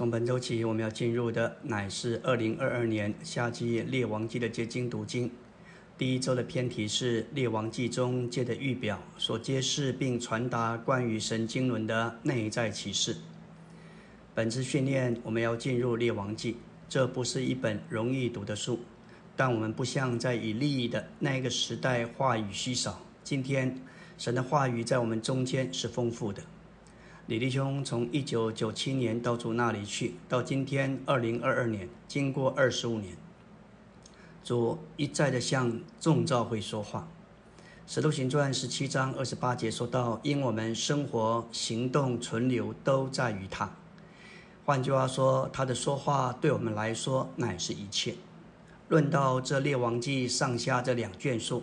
从本周起，我们要进入的乃是二零二二年夏季列王记的结晶读经。第一周的篇题是列王记中借的预表所揭示并传达关于神经轮的内在启示。本次训练我们要进入列王记，这不是一本容易读的书，但我们不像在以利益的那个时代话语稀少，今天神的话语在我们中间是丰富的。李弟兄从一九九七年到主那里去，到今天二零二二年，经过二十五年，主一再的向众教会说话。使徒行传十七章二十八节说到：“因我们生活、行动、存留都在于他。”换句话说，他的说话对我们来说乃是一切。论到这列王记上下这两卷书，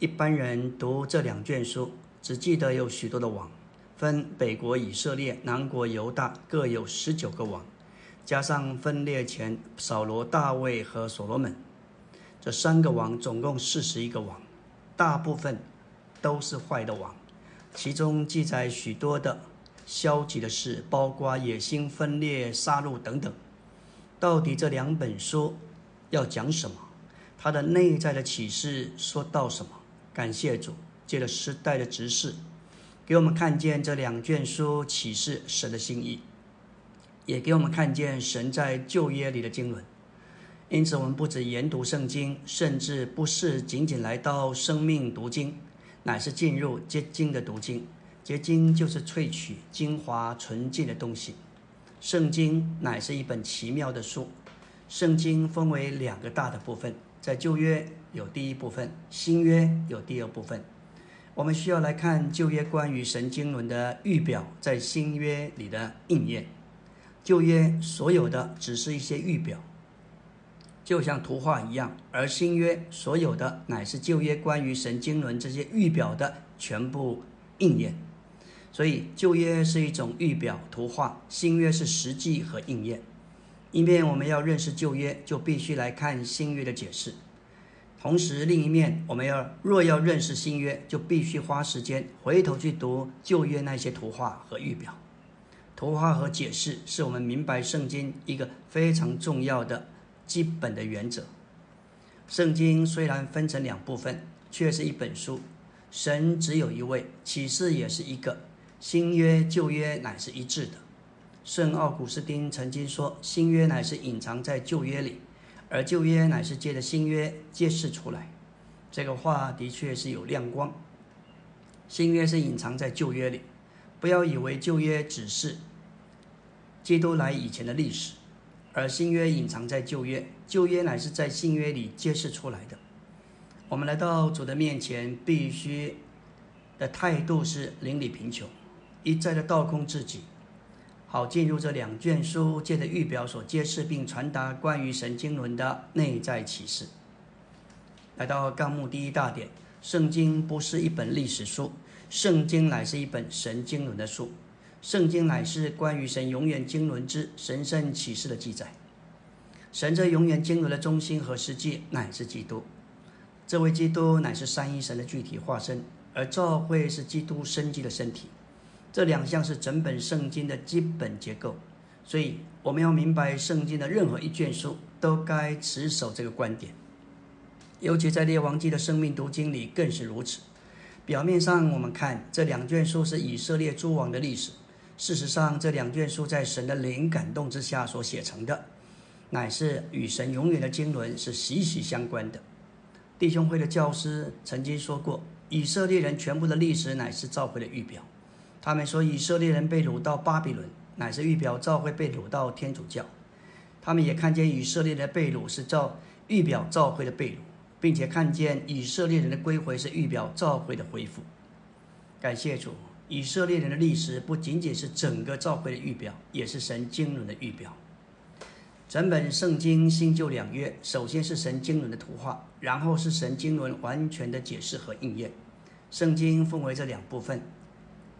一般人读这两卷书，只记得有许多的王。分北国以色列、南国犹大各有十九个王，加上分裂前扫罗、大卫和所罗门，这三个王总共四十一个王，大部分都是坏的王，其中记载许多的消极的事，包括野心、分裂、杀戮等等。到底这两本书要讲什么？它的内在的启示说到什么？感谢主，借着时代的指示。给我们看见这两卷书启示神的心意，也给我们看见神在旧约里的经纶。因此，我们不止研读圣经，甚至不是仅仅来到生命读经，乃是进入结晶的读经。结晶就是萃取精华纯净的东西。圣经乃是一本奇妙的书。圣经分为两个大的部分，在旧约有第一部分，新约有第二部分。我们需要来看旧约关于神经轮的预表，在新约里的应验。旧约所有的只是一些预表，就像图画一样；而新约所有的乃是旧约关于神经轮这些预表的全部应验。所以旧约是一种预表图画，新约是实际和应验。一面我们要认识旧约，就必须来看新约的解释。同时，另一面，我们要若要认识新约，就必须花时间回头去读旧约那些图画和预表。图画和解释是我们明白圣经一个非常重要的基本的原则。圣经虽然分成两部分，却是一本书。神只有一位，启示也是一个。新约旧约乃是一致的。圣奥古斯丁曾经说：“新约乃是隐藏在旧约里。”而旧约乃是借着新约揭示出来，这个话的确是有亮光。新约是隐藏在旧约里，不要以为旧约只是基督来以前的历史，而新约隐藏在旧约，旧约乃是在新约里揭示出来的。我们来到主的面前，必须的态度是邻里贫穷，一再的倒空自己。好，进入这两卷书借着预表所揭示并传达关于神经轮的内在启示。来到纲目第一大点，圣经不是一本历史书，圣经乃是一本神经轮的书。圣经乃是关于神永远经纶之神圣启示的记载。神这永远经纶的中心和实际乃是基督，这位基督乃是三一神的具体化身，而教会是基督生机的身体。这两项是整本圣经的基本结构，所以我们要明白圣经的任何一卷书都该持守这个观点，尤其在列王记的生命读经里更是如此。表面上我们看这两卷书是以色列诸王的历史，事实上这两卷书在神的灵感动之下所写成的，乃是与神永远的经纶是息息相关的。弟兄会的教师曾经说过，以色列人全部的历史乃是召会的预表。他们说，以色列人被掳到巴比伦，乃是预表召会被掳到天主教。他们也看见以色列人的被掳是照预表召会的被掳，并且看见以色列人的归回是预表召会的恢复。感谢主，以色列人的历史不仅仅是整个召会的预表，也是神经纶的预表。整本圣经新旧两约，首先是神经纶的图画，然后是神经纶完全的解释和应验。圣经分为这两部分。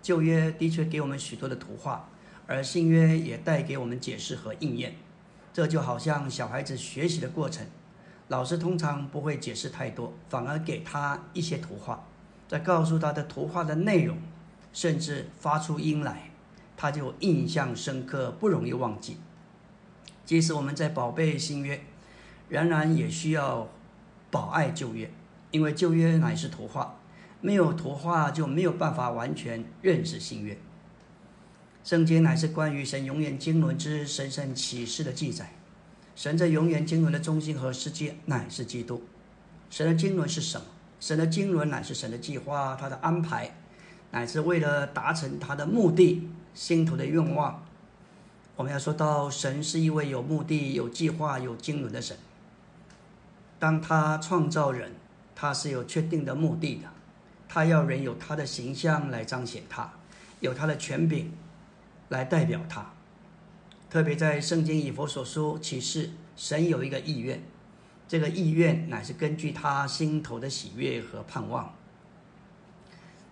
旧约的确给我们许多的图画，而新约也带给我们解释和应验。这就好像小孩子学习的过程，老师通常不会解释太多，反而给他一些图画，再告诉他的图画的内容，甚至发出音来，他就印象深刻，不容易忘记。即使我们在宝贝新约，仍然也需要保爱旧约，因为旧约乃是图画，没有图画就没有办法完全认识新约。圣经乃是关于神永远经纶之神圣启示的记载。神这永远经纶的中心和世界乃是基督。神的经纶是什么？神的经纶乃是神的计划，他的安排，乃是为了达成他的目的、心头的愿望。我们要说到，神是一位有目的、有计划、有经纶的神。当他创造人，他是有确定的目的的，他要人有他的形象来彰显他，有他的权柄来代表他。特别在圣经以佛所说启示，神有一个意愿，这个意愿乃是根据他心头的喜悦和盼望。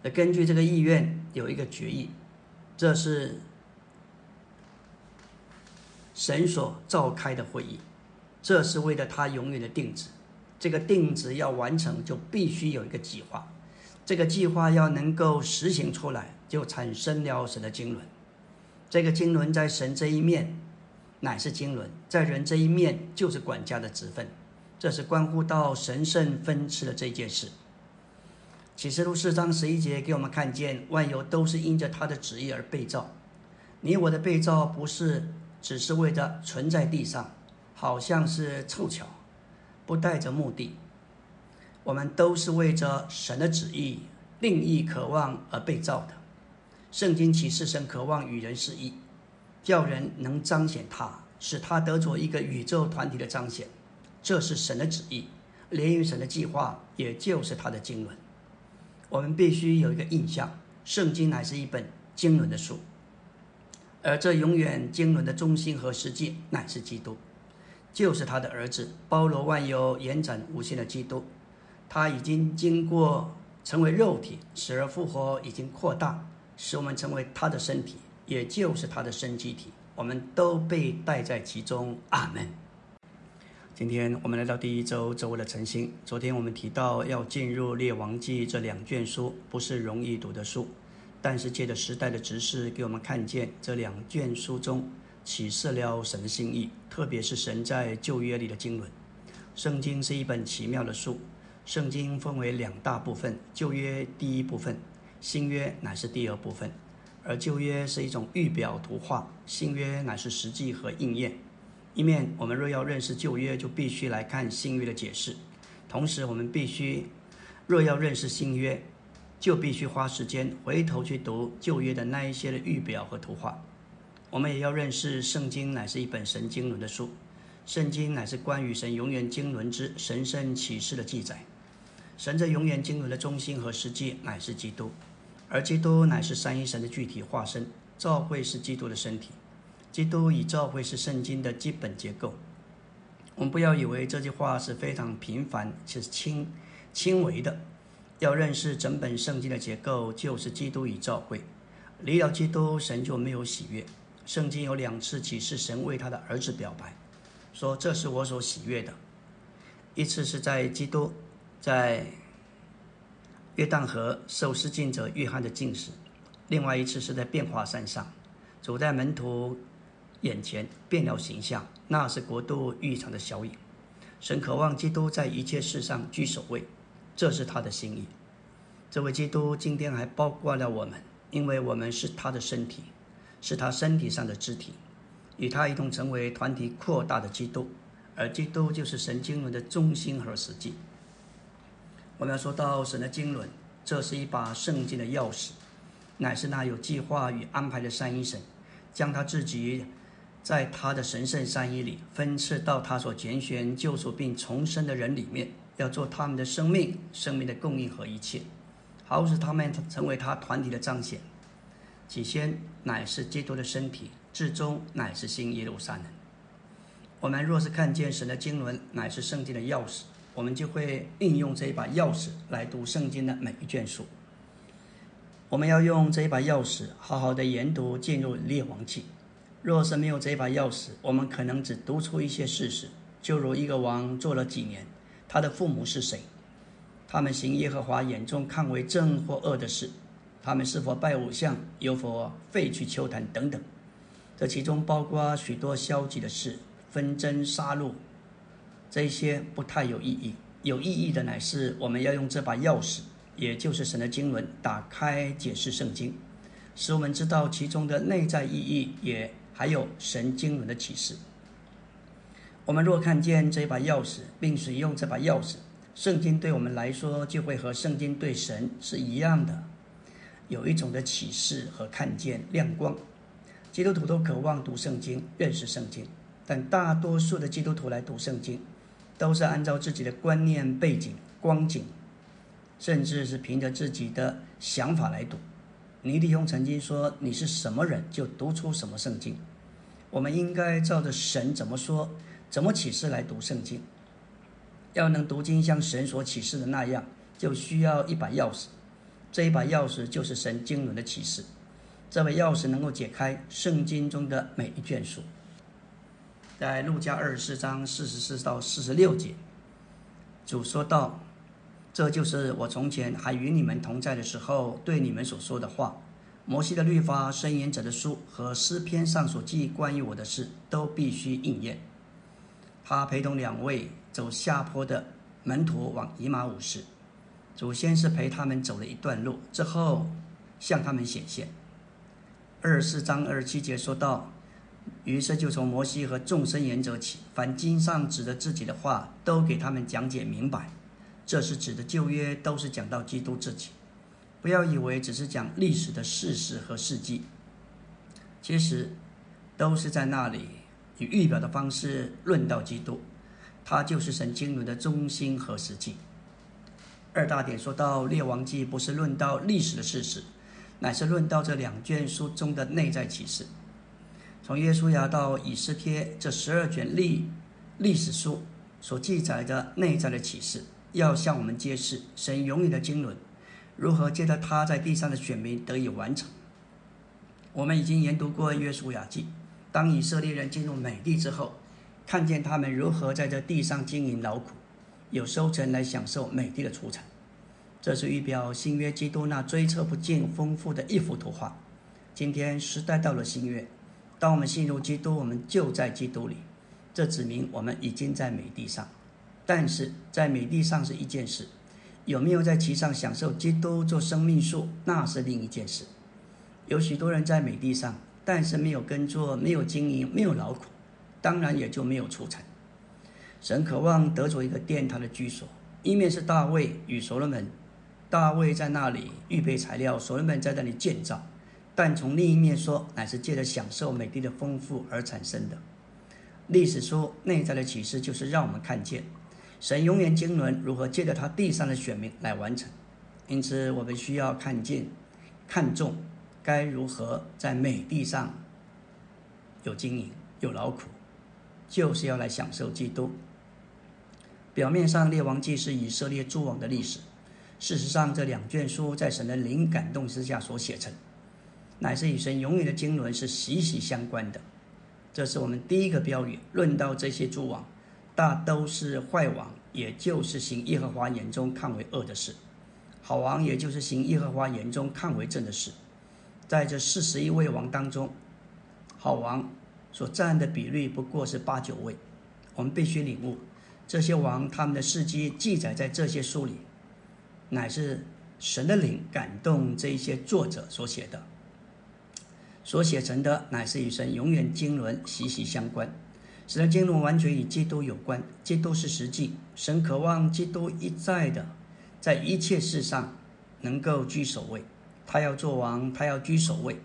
那根据这个意愿有一个决议，这是神所召开的会议，这是为了他永远的定旨。这个定旨要完成，就必须有一个计划。这个计划要能够实行出来，就产生了神的经纶。这个经纶在神这一面乃是经纶，在人这一面就是管家的职分，这是关乎到神圣分赐的这件事。启示录四章十一节给我们看见，万有都是因着他的旨意而被造。你我的被造不是只是为着存在地上，好像是凑巧，不带着目的。我们都是为着神的旨意、另一渴望而被造的。圣经启示神渴望与人示意，叫人能彰显他，使他得着一个宇宙团体的彰显。这是神的旨意，连于神的计划，也就是他的经纶。我们必须有一个印象：圣经乃是一本经纶的书，而这永远经纶的中心和实际乃是基督，就是他的儿子，包罗万有、延展无限的基督。他已经经过成为肉体，死而复活，已经扩大。使我们成为他的身体，也就是他的生机体，我们都被带在其中。阿门。今天我们来到第一周周围的晨星。昨天我们提到要进入列王记这两卷书，不是容易读的书，但是借着时代的指示，给我们看见这两卷书中启示了神的心意，特别是神在旧约里的经纶。圣经是一本奇妙的书。圣经分为两大部分，旧约第一部分。新约乃是第二部分，而旧约是一种预表图画，新约乃是实际和应验。一面，我们若要认识旧约，就必须来看新约的解释；同时，我们必须若要认识新约，就必须花时间回头去读旧约的那一些的预表和图画。我们也要认识圣经乃是一本神经纶的书，圣经乃是关于神永远经纶之神圣启示的记载。神这永远经纶的中心和实际乃是基督，而基督乃是三一神的具体化身。教会是基督的身体，基督与教会是圣经的基本结构。我们不要以为这句话是非常平凡且是轻轻微的。要认识整本圣经的结构，就是基督与教会。离了基督，神就没有喜悦。圣经有两次启示神为他的儿子表白，说这是我所喜悦的。一次是在基督。在约旦河受施浸者约翰的进食，另外一次是在变化山上，走在门徒眼前变了形象，那是国度浴场的小影。神渴望基督在一切事上居首位，这是他的心意。这位基督今天还包括了我们，因为我们是他的身体，是他身体上的肢体，与他一同成为团体扩大的基督，而基督就是神经纶的中心和实际。我们要说到神的经纶，这是一把圣经的钥匙，乃是那有计划与安排的三一神，将他自己在他的神圣三一里分赐到他所拣选救赎并重生的人里面，要做他们的生命、生命的供应和一切，好使他们成为他团体的彰显。起先乃是基督的身体，至终乃是新耶路撒冷。我们若是看见神的经纶乃是圣经的钥匙。我们就会运用这一把钥匙来读圣经的每一卷书。我们要用这一把钥匙，好好的研读进入列王记。若是没有这一把钥匙，我们可能只读出一些事实，就如一个王做了几年，他的父母是谁，他们行耶和华眼中看为正或恶的事，他们是否拜偶像，有否废去秋坛等等。这其中包括许多消极的事，纷争、杀戮，这些不太有意义。有意义的乃是我们要用这把钥匙，也就是神的经纶，打开解释圣经，使我们知道其中的内在意义，也还有神经纶的启示。我们若看见这把钥匙，并使用这把钥匙，圣经对我们来说就会和圣经对神是一样的，有一种的启示和看见亮光。基督徒都渴望读圣经、认识圣经，但大多数的基督徒来读圣经，都是按照自己的观念、背景、光景，甚至是凭着自己的想法来读。尼弟兄曾经说：“你是什么人，就读出什么圣经。”我们应该照着神怎么说。怎么启示来读圣经？要能读经像神所启示的那样，就需要一把钥匙。这一把钥匙就是神经纶的启示。这把钥匙能够解开圣经中的每一卷书。在路加二十四章四十四到四十六节，主说道：“这就是我从前还与你们同在的时候对你们所说的话。摩西的律法、申言者的书和诗篇上所记关于我的事，都必须应验。”他陪同两位走下坡的门徒往以马五市，主先是陪他们走了一段路，之后向他们显现。二十四章二十七节说到，于是就从摩西和众生言者起，凡经上指的自己的话，都给他们讲解明白。这是指的旧约，都是讲到基督自己。不要以为只是讲历史的事实和事迹，其实都是在那里。以预表的方式论到基督，他就是神经纶的中心和实际。二大点说到列王记，不是论到历史的事实，乃是论到这两卷书中的内在启示。从耶稣亚到以斯帖这十二卷历历史书所记载的内在的启示，要向我们揭示神永远的经纶如何借着他在地上的选民得以完成。我们已经研读过约书亚记。当以色列人进入美地之后，看见他们如何在这地上经营劳苦，有收成来享受美地的出产，这是预表新约基督那追测不尽丰富的一幅图画。今天时代到了新约，当我们信入基督，我们就在基督里，这指明我们已经在美地上。但是在美地上是一件事，有没有在其上享受基督做生命树，那是另一件事。有许多人在美地上。但是没有耕作，没有经营，没有劳苦，当然也就没有出产。神渴望得着一个殿堂的居所，一面是大卫与所罗门，大卫在那里预备材料，所罗门在那里建造。但从另一面说，乃是借着享受美地的丰富而产生的。历史书内在的启示，就是让我们看见神永远经纶如何借着他地上的选民来完成。因此，我们需要看见、看重。该如何在美地上有经营、有劳苦，就是要来享受基督。表面上，《列王记》是以色列诸王的历史；事实上，这两卷书在神的灵感动之下所写成，乃是与神永远的经纶是息息相关的。这是我们第一个标语。论到这些诸王，大都是坏王，也就是行耶和华眼中看为恶的事；好王，也就是行耶和华眼中看为正的事。在这四十一位王当中，好王所占的比率不过是八九位。我们必须领悟，这些王他们的事迹记载在这些书里，乃是神的灵感动这一些作者所写的，所写成的乃是与神永远经纶息息相关。神的经纶完全与基督有关，基督是实际。神渴望基督一再的在一切事上能够居首位。他要做王，他要居首位，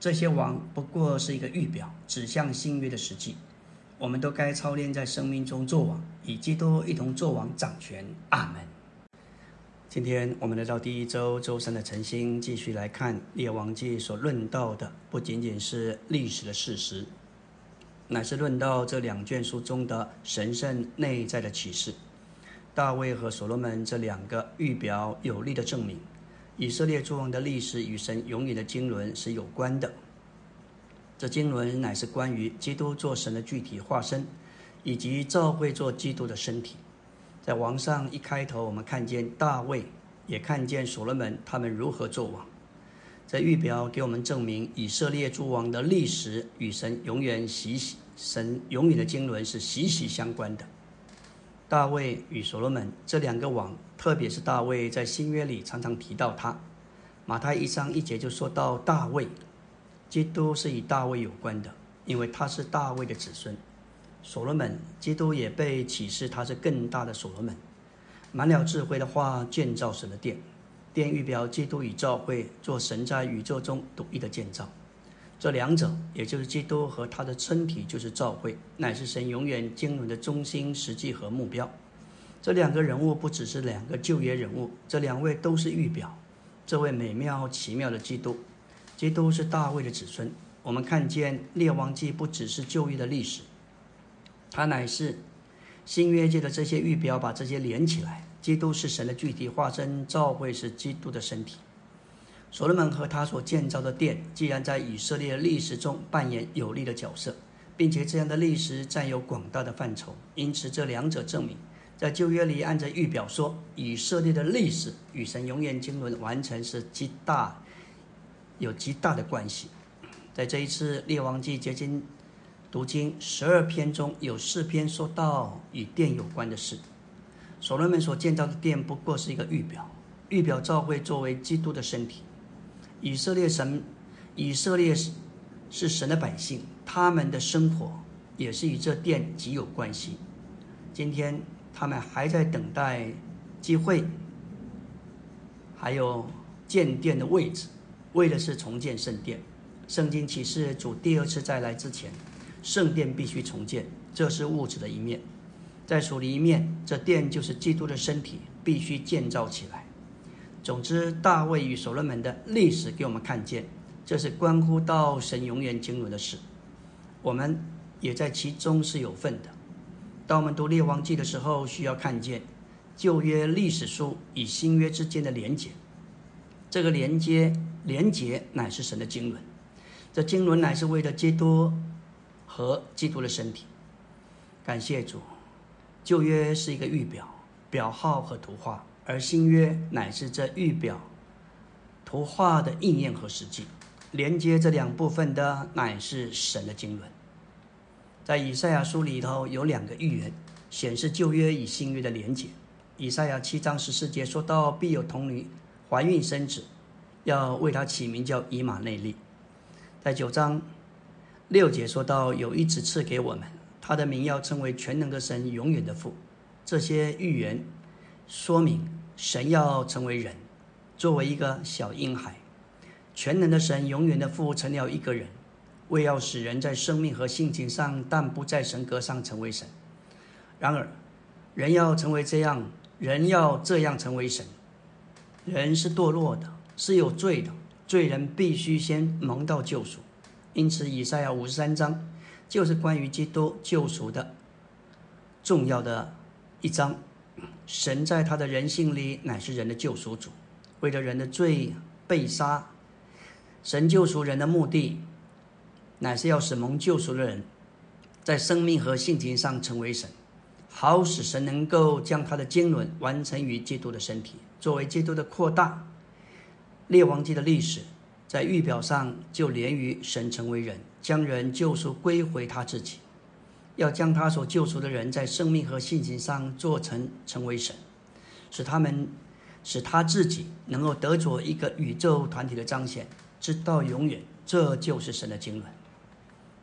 这些王不过是一个预表，指向新约的实际。我们都该操练在生命中做王，与基督一同做王掌权。阿门。今天我们来到第一周周三的晨星，继续来看列王记所论到的，不仅仅是历史的事实，乃是论到这两卷书中的神圣内在的启示。大卫和所罗门这两个预表有力的证明。以色列诸王的历史与神永远的经纶是有关的。这经纶乃是关于基督做神的具体化身，以及教会做基督的身体。在王上一开头，我们看见大卫，也看见所罗门，他们如何做王。这预表给我们证明，以色列诸王的历史与神永远息息神永远的经纶是息息相关的。大卫与所罗门这两个王，特别是大卫，在新约里常常提到他。马太一章一节就说到大卫，基督是与大卫有关的，因为他是大卫的子孙。所罗门，基督也被启示他是更大的所罗门，满了智慧的话建造神的殿。殿预表基督与教会做神在宇宙中独一的建造。这两者，也就是基督和他的身体，就是教会，乃是神永远经纶的中心、实际和目标。这两个人物不只是两个旧约人物，这两位都是预表。这位美妙奇妙的基督，基督是大卫的子孙。我们看见列王记不只是旧约的历史，它乃是新约界的这些预表，把这些连起来。基督是神的具体化身，教会是基督的身体。所罗门和他所建造的殿，既然在以色列历史中扮演有力的角色，并且这样的历史占有广大的范畴，因此这两者证明。在旧约里，按照预表说，以色列的历史与神永远经纶完成是极大有极大的关系。在这一次列王纪结晶读经十二篇中，有四篇说到与殿有关的事。所罗门所建造的殿不过是一个预表，预表教会作为基督的身体。以色列神，以色列是是神的百姓，他们的生活也是与这殿极有关系。今天。他们还在等待机会，还有建殿的位置，为的是重建圣殿。圣经启示主第二次再来之前，圣殿必须重建，这是物质的一面。在属灵一面，这殿就是基督的身体，必须建造起来。总之，大卫与所罗门的历史给我们看见，这是关乎到神永远经纶的事，我们也在其中是有份的。当我们读列王记的时候，需要看见旧约历史书与新约之间的连结。这个连接、连结乃是神的经纶，这经纶乃是为了基督和基督的身体。感谢主，旧约是一个预表、表号和图画，而新约乃是这预表、图画的应验和实际。连接这两部分的乃是神的经纶。在以赛亚书里头有两个预言，显示旧约与新约的连结。以赛亚七章十四节说到，必有童女怀孕生子，要为他起名叫以马内利。在九章六节说到，有一子赐给我们，他的名要称为全能的神，永远的父。这些预言说明神要成为人，作为一个小婴孩，全能的神，永远的父成了一个人。为要使人在生命和性情上，但不在神格上成为神。然而，人要成为这样，人要这样成为神。人是堕落的，是有罪的，罪人必须先蒙到救赎。因此，以赛亚五十三章就是关于基督救赎的重要的一章。神在他的人性里乃是人的救赎主，为了人的罪被杀。神救赎人的目的。乃是要使蒙救赎的人，在生命和性情上成为神，好使神能够将他的经纶完成于基督的身体，作为基督的扩大。列王记的历史在预表上就连于神成为人，将人救赎归回他自己，要将他所救赎的人在生命和性情上做成成为神，使他们使他自己能够得着一个宇宙团体的彰显，直到永远。这就是神的经纶。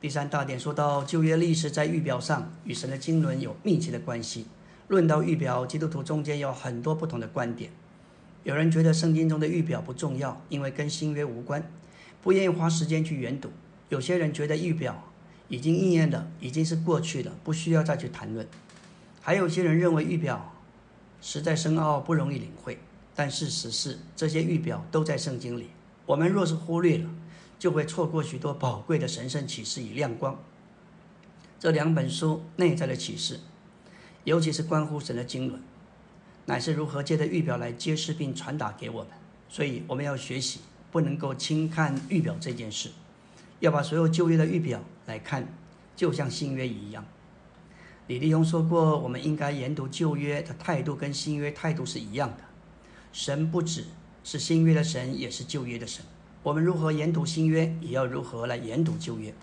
第三大点说到旧约历史在预表上与神的经纶有密切的关系。论到预表，基督徒中间有很多不同的观点。有人觉得圣经中的预表不重要，因为跟新约无关，不愿意花时间去研读。有些人觉得预表已经应验了，已经是过去了，不需要再去谈论。还有些人认为预表实在深奥，不容易领会。但事实是，这些预表都在圣经里。我们若是忽略了，就会错过许多宝贵的神圣启示与亮光。这两本书内在的启示，尤其是关乎神的经纶，乃是如何借着预表来揭示并传达给我们。所以我们要学习，不能够轻看预表这件事，要把所有旧约的预表来看，就像新约一样。李立宏说过，我们应该研读旧约的态度跟新约态度是一样的。神不只是新约的神，也是旧约的神。我们如何研读新约，也要如何来研读旧约。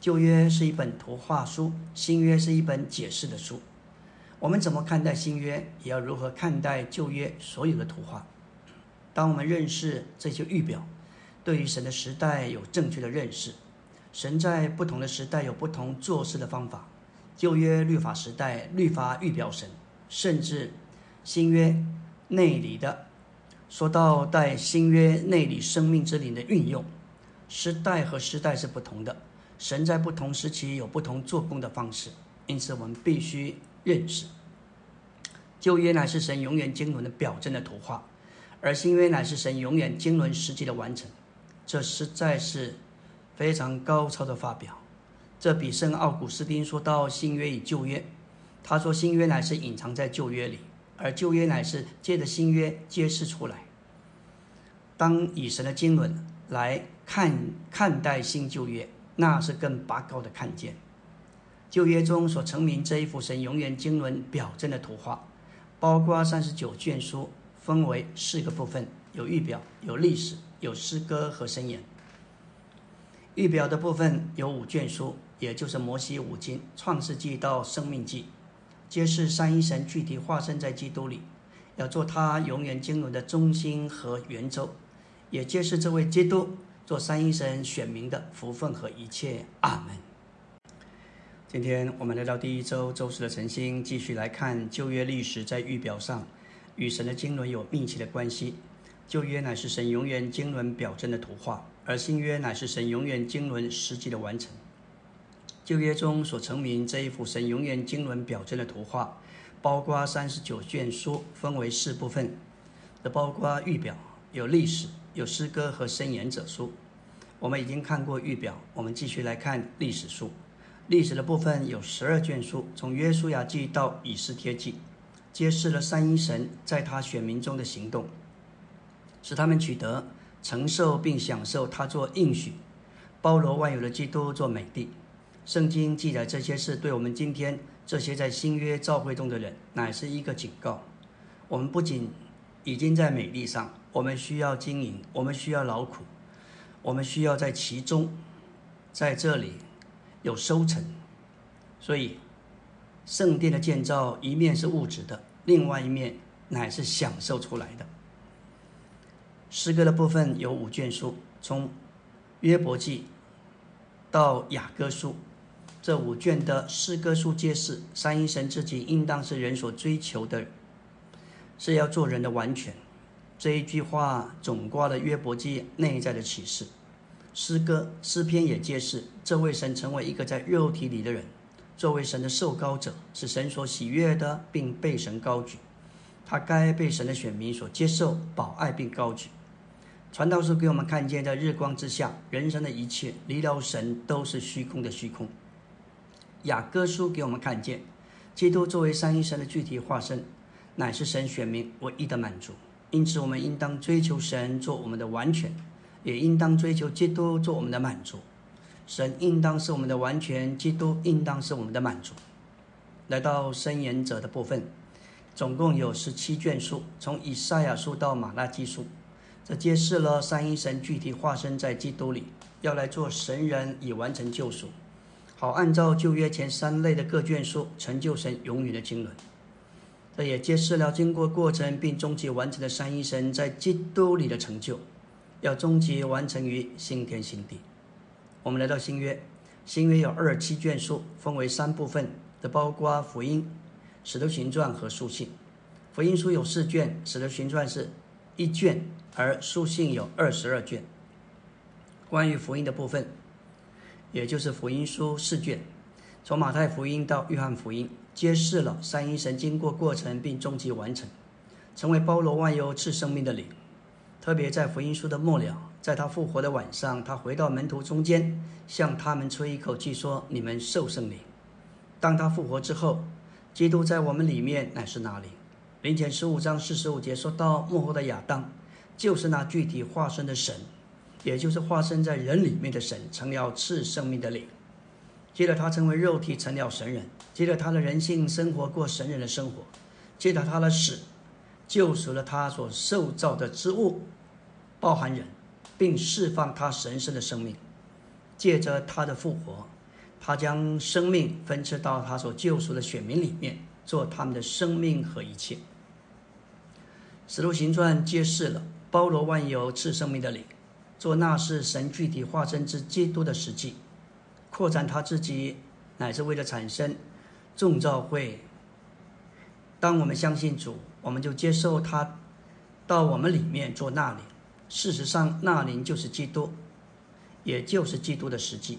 旧约是一本图画书，新约是一本解释的书。我们怎么看待新约，也要如何看待旧约所有的图画。当我们认识这些预表，对于神的时代有正确的认识。神在不同的时代有不同做事的方法。旧约律法时代，律法预表神；甚至新约内里的，说到在新约内里生命之灵的运用，时代和时代是不同的。神在不同时期有不同做工的方式，因此我们必须认识，旧约乃是神永远经纶的表征的图画，而新约乃是神永远经纶实际的完成。这实在是非常高超的发表。这比圣奥古斯丁说到新约与旧约，他说新约乃是隐藏在旧约里，而旧约乃是借着新约揭示出来。当以神的经纶来看看待新旧约。那是更拔高的看见。旧约中所成名这一幅神永远经纶表征的图画，包括三十九卷书，分为四个部分：有预表、有历史、有诗歌和神言。预表的部分有五卷书，也就是摩西五经、创世纪到生命记，揭示三一神具体化身在基督里，要做他永远经纶的中心和圆周，也揭示这位基督。做三一神选民的福分和一切，阿门。今天我们来到第一周周四的晨星，继续来看旧约历史在预表上与神的经纶有密切的关系。旧约乃是神永远经纶表征的图画，而新约乃是神永远经纶实际的完成。旧约中所成名这一幅神永远经纶表征的图画，包括三十九卷书，分为四部分，这包括预表，有历史。有诗歌和申言者书，我们已经看过预表，我们继续来看历史书。历史的部分有十二卷书，从约书亚记到以斯帖记，揭示了三一神在他选民中的行动，使他们取得承受并享受他做应许、包罗万有的基督做美地。圣经记载这些事，对我们今天这些在新约教会中的人，乃是一个警告。我们不仅已经在美丽上。我们需要经营，我们需要劳苦，我们需要在其中，在这里有收成。所以，圣殿的建造一面是物质的，另外一面乃是享受出来的。诗歌的部分有五卷书，从约伯记到雅歌书，这五卷的诗歌书揭示三一神自己应当是人所追求的，是要做人的完全。这一句话总挂了约伯记内在的启示，诗歌诗篇也揭示，这位神成为一个在肉体里的人，作为神的受膏者，是神所喜悦的，并被神高举。他该被神的选民所接受、保爱并高举。传道书给我们看见，在日光之下，人生的一切离了神都是虚空的虚空。雅各书给我们看见，基督作为三一神的具体化身，乃是神选民唯一的满足。因此，我们应当追求神做我们的完全，也应当追求基督做我们的满足。神应当是我们的完全，基督应当是我们的满足。来到申言者的部分，总共有十七卷书，从以赛亚书到马拉基书，这揭示了三一神具体化身在基督里，要来做神人以完成救赎，好按照旧约前三类的各卷书成就神永远的经纶。这也揭示了经过过程并终极完成的三一神在基督里的成就，要终极完成于新天新地。我们来到新约，新约有二七卷书，分为三部分，的包括福音、使徒行传和书信。福音书有四卷，使徒行传是一卷，而书信有二十二卷。关于福音的部分，也就是福音书四卷，从马太福音到约翰福音。揭示了三一神经过过程并终极完成，成为包罗万有赐生命的灵。特别在福音书的末了，在他复活的晚上，他回到门徒中间，向他们吹一口气说：“你们受圣灵。”当他复活之后，基督在我们里面乃是哪里？灵前十五章四十五节说到幕后的亚当，就是那具体化身的神，也就是化身在人里面的神，成了赐生命的灵。接着他成为肉体，成了神人；接着他的人性生活过神人的生活；接着他的死，救赎了他所受造的之物，包含人，并释放他神圣的生命。借着他的复活，他将生命分赐到他所救赎的选民里面，做他们的生命和一切。使徒行传揭示了包罗万有赐生命的灵，做那是神具体化身之基督的实际，扩展他自己，乃是为了产生众召会。当我们相信主，我们就接受他到我们里面做那灵。事实上，那灵就是基督。也就是基督的实际，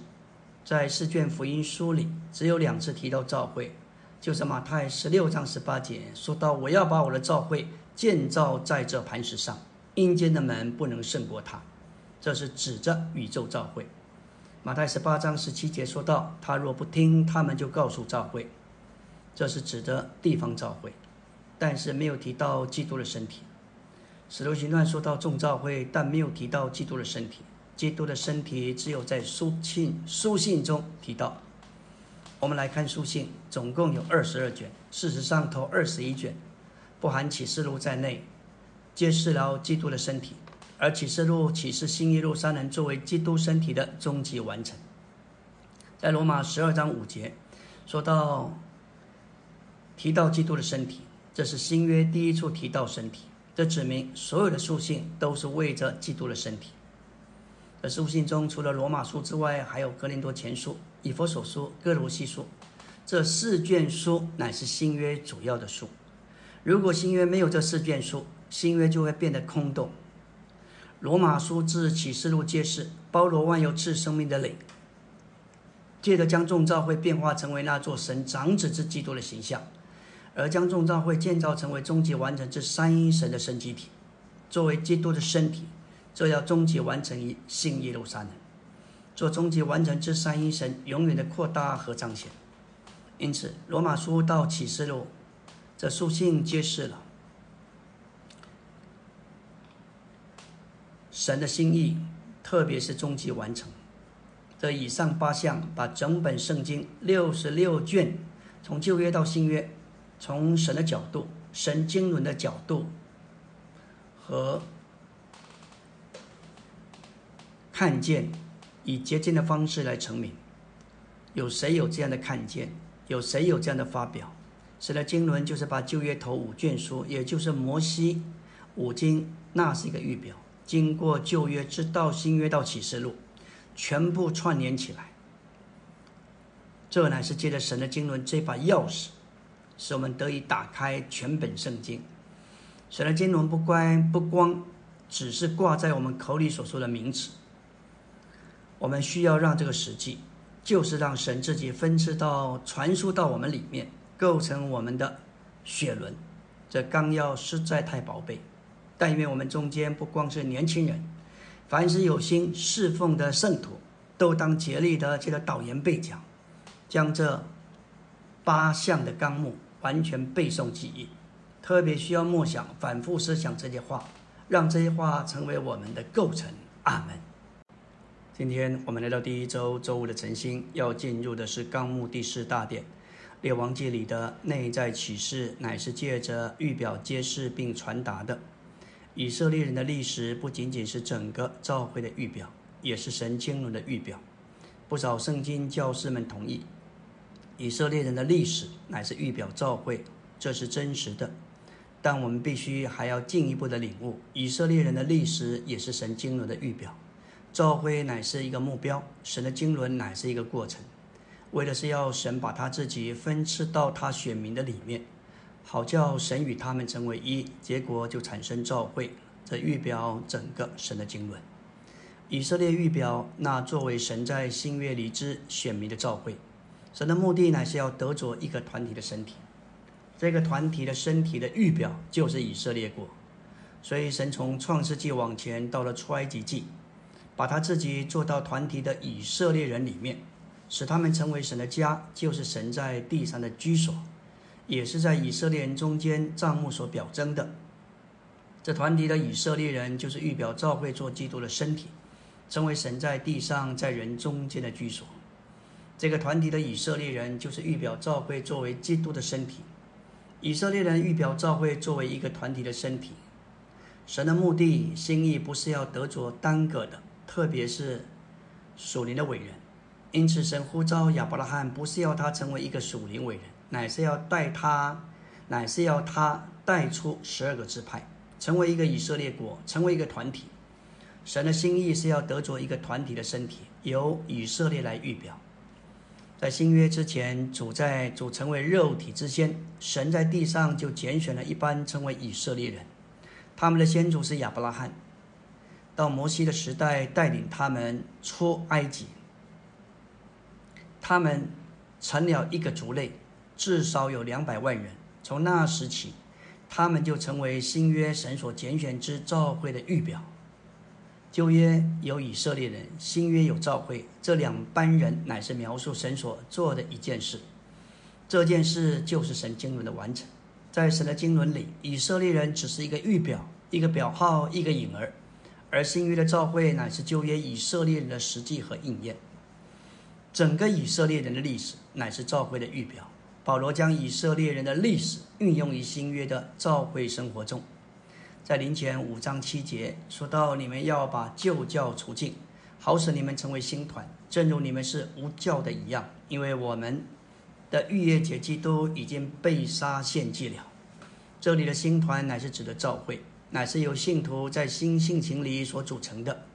在四卷福音书里，只有两次提到教会，就是马太十六章十八节说到：“我要把我的教会建造在这磐石上，阴间的门不能胜过它。”这是指着宇宙教会。马太十八章十七节说到：“他若不听，他们就告诉教会。”这是指的地方教会，但是没有提到基督的身体。使徒行传说到众教会，但没有提到基督的身体。基督的身体只有在书信书信中提到。我们来看书信，总共有二十二卷。事实上，头二十一卷不含启示录在内，揭示了基督的身体。而启示录启示新耶路撒冷作为基督身体的终极完成。在罗马十二章五节说到提到基督的身体，这是新约第一处提到身体。这指明所有的书信都是为着基督的身体。而书信中，除了罗马书之外，还有格林多前书、以弗所书、哥罗西书，这四卷书乃是新约主要的书。如果新约没有这四卷书，新约就会变得空洞。罗马书至启示录揭示，包罗万有赐生命的灵，借着将众教会变化成为那座神长子之基督的形象，而将众教会建造成为终极完成之三一神的神机体，作为基督的身体。这要终极完成于新耶路撒冷，做终极完成之三一神永远的扩大和彰显。因此，罗马书到启示录，这书信揭示了神的心意，特别是终极完成。这以上八项把整本圣经六十六卷，从旧约到新约，从神的角度、神经纶的角度和。看见，以捷径的方式来成名。有谁有这样的看见？有谁有这样的发表？使得经纶就是把旧约头五卷书，也就是摩西五经，那是一个预表。经过旧约直到新约到启示录，全部串联起来。这乃是借着神的经纶这把钥匙，使我们得以打开全本圣经。神的经纶不光不光只是挂在我们口里所说的名词。我们需要让这个实际，就是让神自己分赐到、传输到我们里面，构成我们的血轮。这纲要实在太宝贝，但愿我们中间不光是年轻人，凡是有心侍奉的圣徒，都当竭力的这个导言背讲，将这八项的纲目完全背诵记忆。特别需要默想、反复思想这些话，让这些话成为我们的构成。阿门。今天我们来到第一周周五的晨星，要进入的是纲目第四大典，列王记里的内在启示，乃是借着预表揭示并传达的。以色列人的历史不仅仅是整个教会的预表，也是神经纶的预表。不少圣经教师们同意，以色列人的历史乃是预表召会，这是真实的。但我们必须还要进一步的领悟，以色列人的历史也是神经纶的预表。召会乃是一个目标，神的经纶乃是一个过程，为的是要神把他自己分赐到他选民的里面，好叫神与他们成为一，结果就产生召会。这预表整个神的经纶，以色列预表那作为神在新约里之选民的召会，神的目的乃是要得着一个团体的身体，这个团体的身体的预表就是以色列国，所以神从创世纪往前到了出埃及记。把他自己做到团体的以色列人里面，使他们成为神的家，就是神在地上的居所，也是在以色列人中间账目所表征的。这团体的以色列人就是预表教会做基督的身体，成为神在地上在人中间的居所。这个团体的以色列人就是预表教会作为基督的身体，以色列人预表教会作为一个团体的身体。神的目的心意不是要得着单个的，特别是属灵的伟人。因此，神呼召亚伯拉罕不是要他成为一个属灵伟人，乃是要带他，乃是要他带出十二个支派，成为一个以色列国，成为一个团体。神的心意是要得着一个团体的身体，由以色列来预表。在新约之前，主在主成为肉体之先，神在地上就拣选了一般称为以色列人。他们的先祖是亚伯拉罕，到摩西的时代带领他们出埃及。他们成了一个族类，至少有两百万人。从那时起，他们就成为新约神所拣选之召会的预表。旧约有以色列人，新约有召会，这两班人乃是描述神所做的一件事。这件事就是神经纶的完成。在神的经纶里，以色列人只是一个预表，一个表号，一个影儿；而新约的召会乃是旧约以色列人的实际和应验。整个以色列人的历史乃是召会的预表。保罗将以色列人的历史运用于新约的召会生活中。在林前五章七节说到：“你们要把旧教除尽，好使你们成为新团，正如你们是无教的一样。因为我们的逾越节基督已经被杀献祭了。”这里的新团乃是指的教会，乃是由信徒在新性情里所组成的。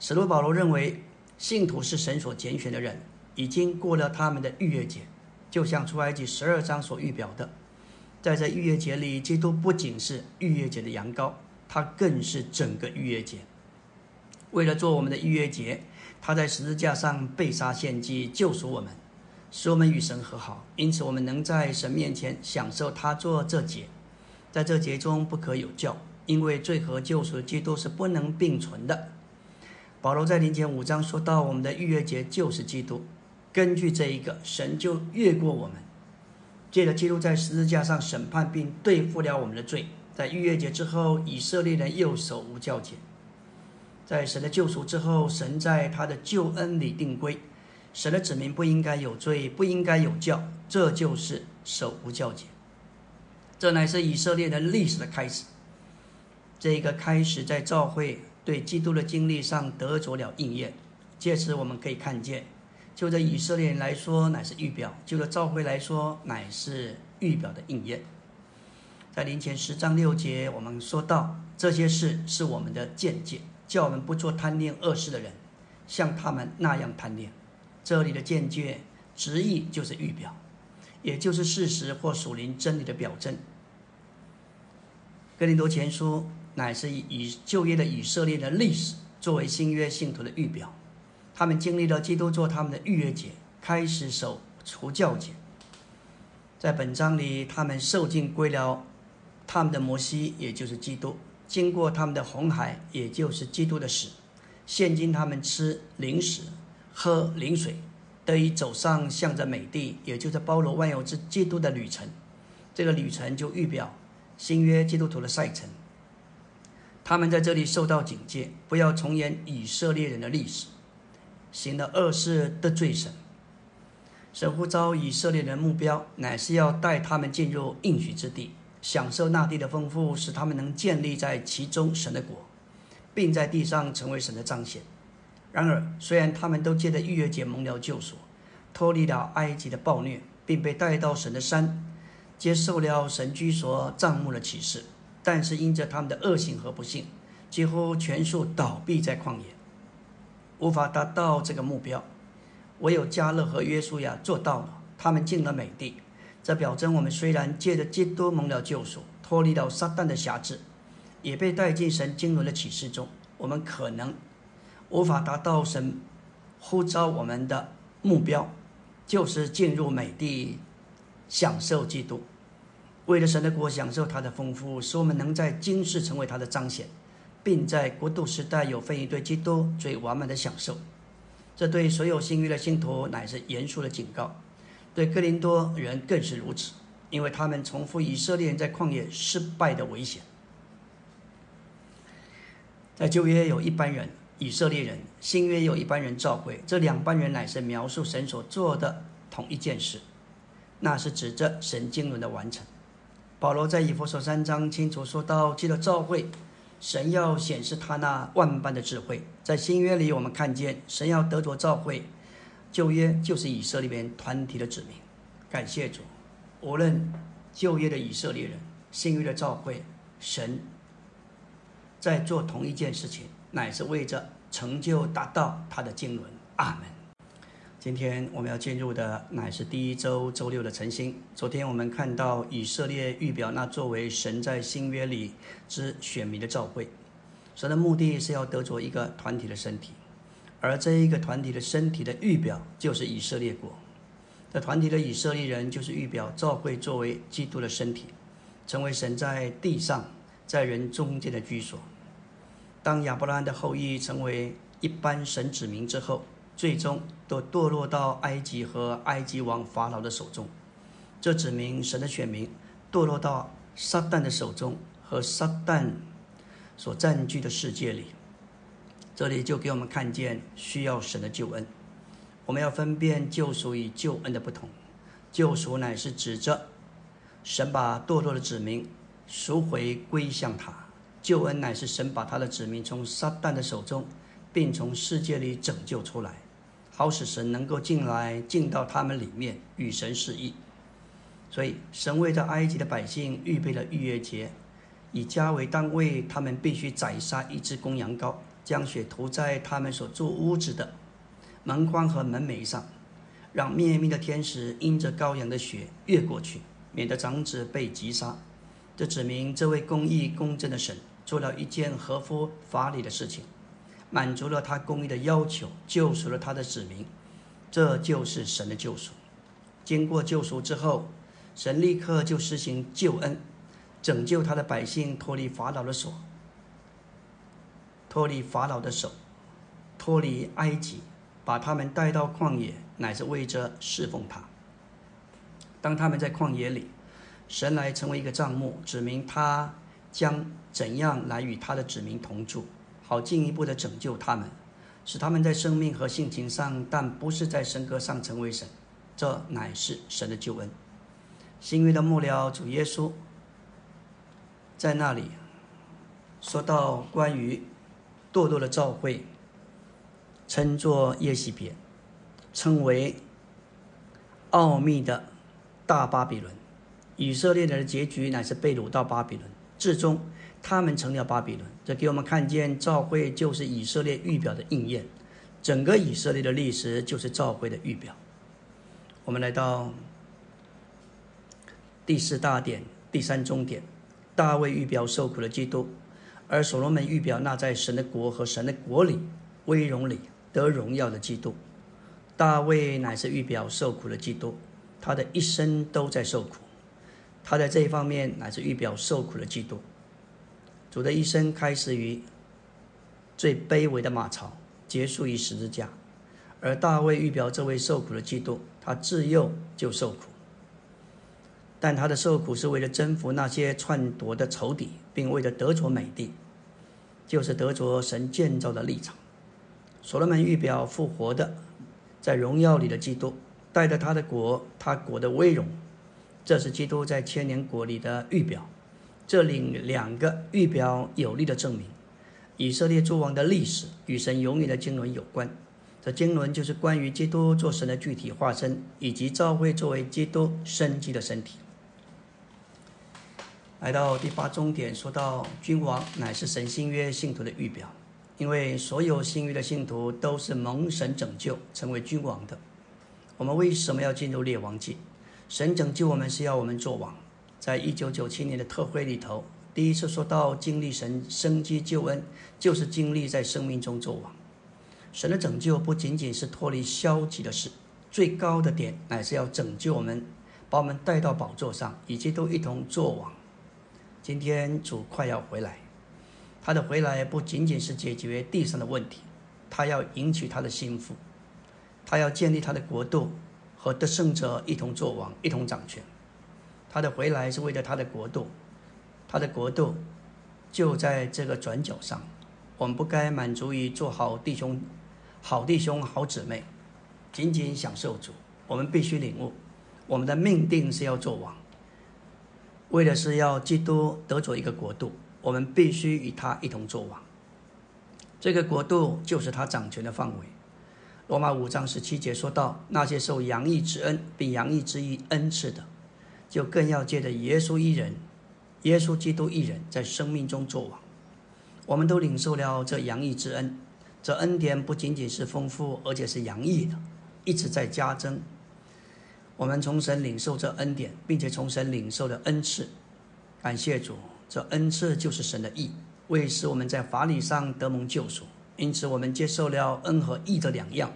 使徒保罗认为，信徒是神所拣选的人，已经过了他们的逾越节，就像出埃及十二章所预表的。在这逾越节里，基督不仅是逾越节的羊羔，他更是整个逾越节。为了做我们的逾越节，他在十字架上被杀献祭，救赎我们，使我们与神和好。因此，我们能在神面前享受他做这节。在这节中不可有教，因为罪和救赎基督是不能并存的。保罗在林前五章说到，我们的逾越节就是基督。根据这一个，神就越过我们。借着基督在十字架上审判并对付了我们的罪，在逾越节之后，以色列人又守无教节。在神的救赎之后，神在他的救恩里定规，神的子民不应该有罪，不应该有教，这就是守无教节。这乃是以色列人历史的开始。这个开始在教会对基督的经历上得着了应验，借此我们可以看见。就这以色列人来说，乃是预表；就这召会来说，乃是预表的应验。在临前十章六节，我们说到这些事是我们的见解，叫我们不做贪恋恶事的人，像他们那样贪恋。这里的见解直译就是预表，也就是事实或属灵真理的表征。哥林多前书乃是以旧约的以色列的历史作为新约信徒的预表。他们经历了基督做他们的逾越节，开始守除教节。在本章里，他们受尽归了他们的摩西，也就是基督；经过他们的红海，也就是基督的死。现今他们吃灵食，喝灵水，得以走上向着美地，也就是包罗万有之基督的旅程。这个旅程就预表新约基督徒的赛程。他们在这里受到警戒，不要重演以色列人的历史。行了恶事得罪神，神呼召以色列人目标乃是要带他们进入应许之地，享受那地的丰富，使他们能建立在其中神的国，并在地上成为神的彰显。然而，虽然他们都借着逾越节蒙了救赎，脱离了埃及的暴虐，并被带到神的山，接受了神居所帐幕的启示，但是因着他们的恶行和不幸，几乎全数倒闭在旷野。无法达到这个目标，唯有加勒和约书亚做到了。他们进了美地，这表征我们虽然借着基督蒙了救赎，脱离了撒旦的辖制，也被带进神经纶的启示中。我们可能无法达到神呼召我们的目标，就是进入美地，享受基督，为了神的国享受他的丰富，使我们能在今世成为他的彰显。并在国度时代有分于对基督最完满的享受，这对所有新约的信徒乃是严肃的警告，对哥林多人更是如此，因为他们重复以色列人在旷野失败的危险。在旧约有一般人以色列人，新约有一般人召会，这两班人乃是描述神所做的同一件事，那是指着神经纶的完成。保罗在以弗所三章清楚说到，记得召会。神要显示他那万般的智慧。在新约里，我们看见神要得着召会，旧约就是以色列人团体的指明。感谢主，无论旧约的以色列人，新约的教会，神在做同一件事情，乃是为着成就达到他的经纶。阿门。今天我们要进入的乃是第一周周六的晨星。昨天我们看到以色列预表那作为神在新约里之选民的召会，神的目的是要得着一个团体的身体，而这一个团体的身体的预表就是以色列国。这团体的以色列人就是预表召会作为基督的身体，成为神在地上在人中间的居所。当亚伯拉罕的后裔成为一般神子民之后。最终都堕落到埃及和埃及王法老的手中，这指明神的选民堕落到撒旦的手中和撒旦所占据的世界里。这里就给我们看见需要神的救恩。我们要分辨救赎与救恩的不同。救赎乃是指着神把堕落的子民赎回归向他；救恩乃是神把他的子民从撒旦的手中，并从世界里拯救出来。好使神能够进来，进到他们里面与神示意。所以，神为着埃及的百姓预备了逾越节，以家为单位，他们必须宰杀一只公羊羔，将血涂在他们所住屋子的门框和门楣上，让灭命的天使因着羔羊的血越过去，免得长子被击杀。这指明这位公义公正的神做了一件合乎法理的事情。满足了他公义的要求，救赎了他的子民，这就是神的救赎。经过救赎之后，神立刻就施行救恩，拯救他的百姓脱离法老的手，脱离法老的手，脱离埃及，把他们带到旷野，乃是为着侍奉他。当他们在旷野里，神来成为一个帐幕，指明他将怎样来与他的子民同住。好进一步的拯救他们，使他们在生命和性情上，但不是在神格上成为神，这乃是神的救恩。新约的幕僚，主耶稣在那里说到关于堕落的召会，称作耶西别，称为奥秘的大巴比伦。以色列人的结局乃是被掳到巴比伦，至终。他们成了巴比伦，这给我们看见教会就是以色列预表的应验，整个以色列的历史就是教会的预表。我们来到第四大点，第三中点，大卫预表受苦的基督，而所罗门预表那在神的国和神的国里威荣里得荣耀的基督。大卫乃是预表受苦的基督，他的一生都在受苦，他在这一方面乃是预表受苦的基督。主的一生开始于最卑微的马槽，结束于十字架。而大卫预表这位受苦的基督，他自幼就受苦，但他的受苦是为了征服那些篡夺的仇敌，并为了得着美地，就是得着神建造的立场。所罗门预表复活的，在荣耀里的基督，带着他的国，他国的威荣，这是基督在千年国里的预表。这里两个预表有力的证明，以色列诸王的历史与神永远的经纶有关。这经纶就是关于基督做神的具体化身，以及教会作为基督生机的身体。来到第八终点，说到君王乃是神新约信徒的预表，因为所有新约的信徒都是蒙神拯救成为君王的。我们为什么要进入列王记？神拯救我们是要我们做王。在一九九七年的特会里头，第一次说到经历神生机救恩，就是经历在生命中作王。神的拯救不仅仅是脱离消极的事，最高的点乃是要拯救我们，把我们带到宝座上，以及都一同作王。今天主快要回来，他的回来不仅仅是解决地上的问题，他要迎娶他的心腹，他要建立他的国度，和得胜者一同作王，一同掌权。他的回来是为了他的国度，他的国度就在这个转角上。我们不该满足于做好弟兄、好弟兄、好姊妹，仅仅享受主。我们必须领悟，我们的命定是要做王，为的是要基督得着一个国度。我们必须与他一同做王。这个国度就是他掌权的范围。罗马五章十七节说到，那些受洋溢之恩并洋溢之意恩赐的，就更要借着耶稣一人，耶稣基督一人在生命中作王。我们都领受了这洋溢之恩，这恩典不仅仅是丰富，而且是洋溢的，一直在加增。我们从神领受这恩典，并且从神领受的恩赐，感谢主，这恩赐就是神的义，为使我们在法理上得蒙救赎。因此，我们接受了恩和义的两样，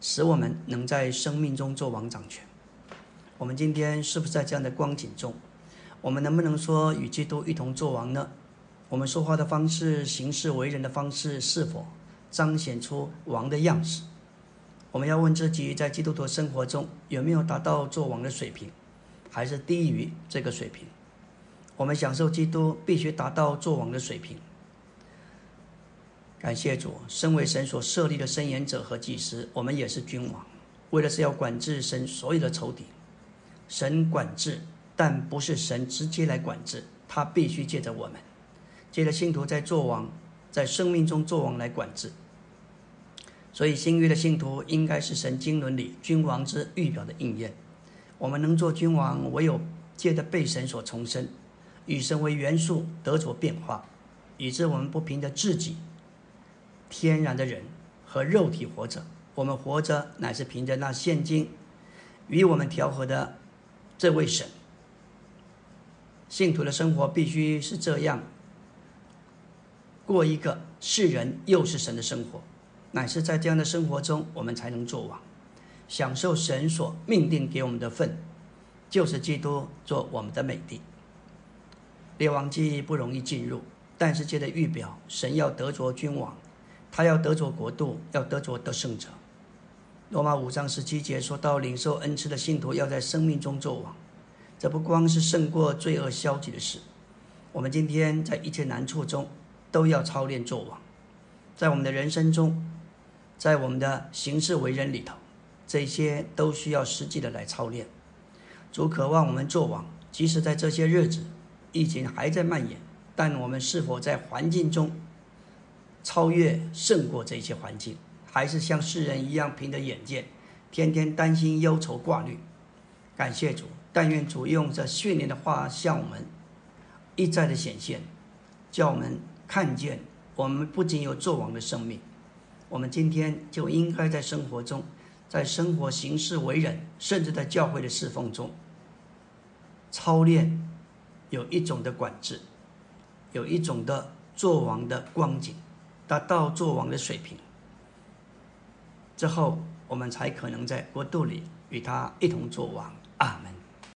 使我们能在生命中做王掌权。我们今天是不是在这样的光景中？我们能不能说与基督一同做王呢？我们说话的方式、行事为人的方式，是否彰显出王的样式？我们要问自己，在基督徒生活中有没有达到做王的水平，还是低于这个水平？我们享受基督，必须达到做王的水平。感谢主，身为神所设立的伸言者和祭司，我们也是君王，为的是要管制神所有的仇敌。神管制，但不是神直接来管制，他必须借着我们，借着信徒在做王，在生命中做王来管制。所以新约的信徒应该是神经伦里君王之预表的应验。我们能做君王，唯有借着被神所重生，与神为元素得着变化，以致我们不凭着自己。天然的人和肉体活着，我们活着乃是凭着那现今与我们调和的这位神。信徒的生活必须是这样，过一个是人又是神的生活，乃是在这样的生活中，我们才能做王，享受神所命定给我们的份，就是基督做我们的美帝。列王记不容易进入，但是借着预表，神要得着君王。他要得着国度，要得着得胜者。罗马五章十七节说到，领受恩赐的信徒要在生命中作王。这不光是胜过罪恶消极的事，我们今天在一切难处中都要操练作王。在我们的人生中，在我们的行事为人里头，这些都需要实际的来操练。主渴望我们作王，即使在这些日子疫情还在蔓延，但我们是否在环境中？超越胜过这些环境，还是像世人一样凭着眼见，天天担心忧愁挂虑。感谢主，但愿主用这训练的话向我们一再的显现，叫我们看见，我们不仅有作王的生命，我们今天就应该在生活中，在生活行事为人，甚至在教会的侍奉中，操练有一种的管制，有一种的作王的光景。达到做王的水平之后，我们才可能在国度里与他一同做王。阿门。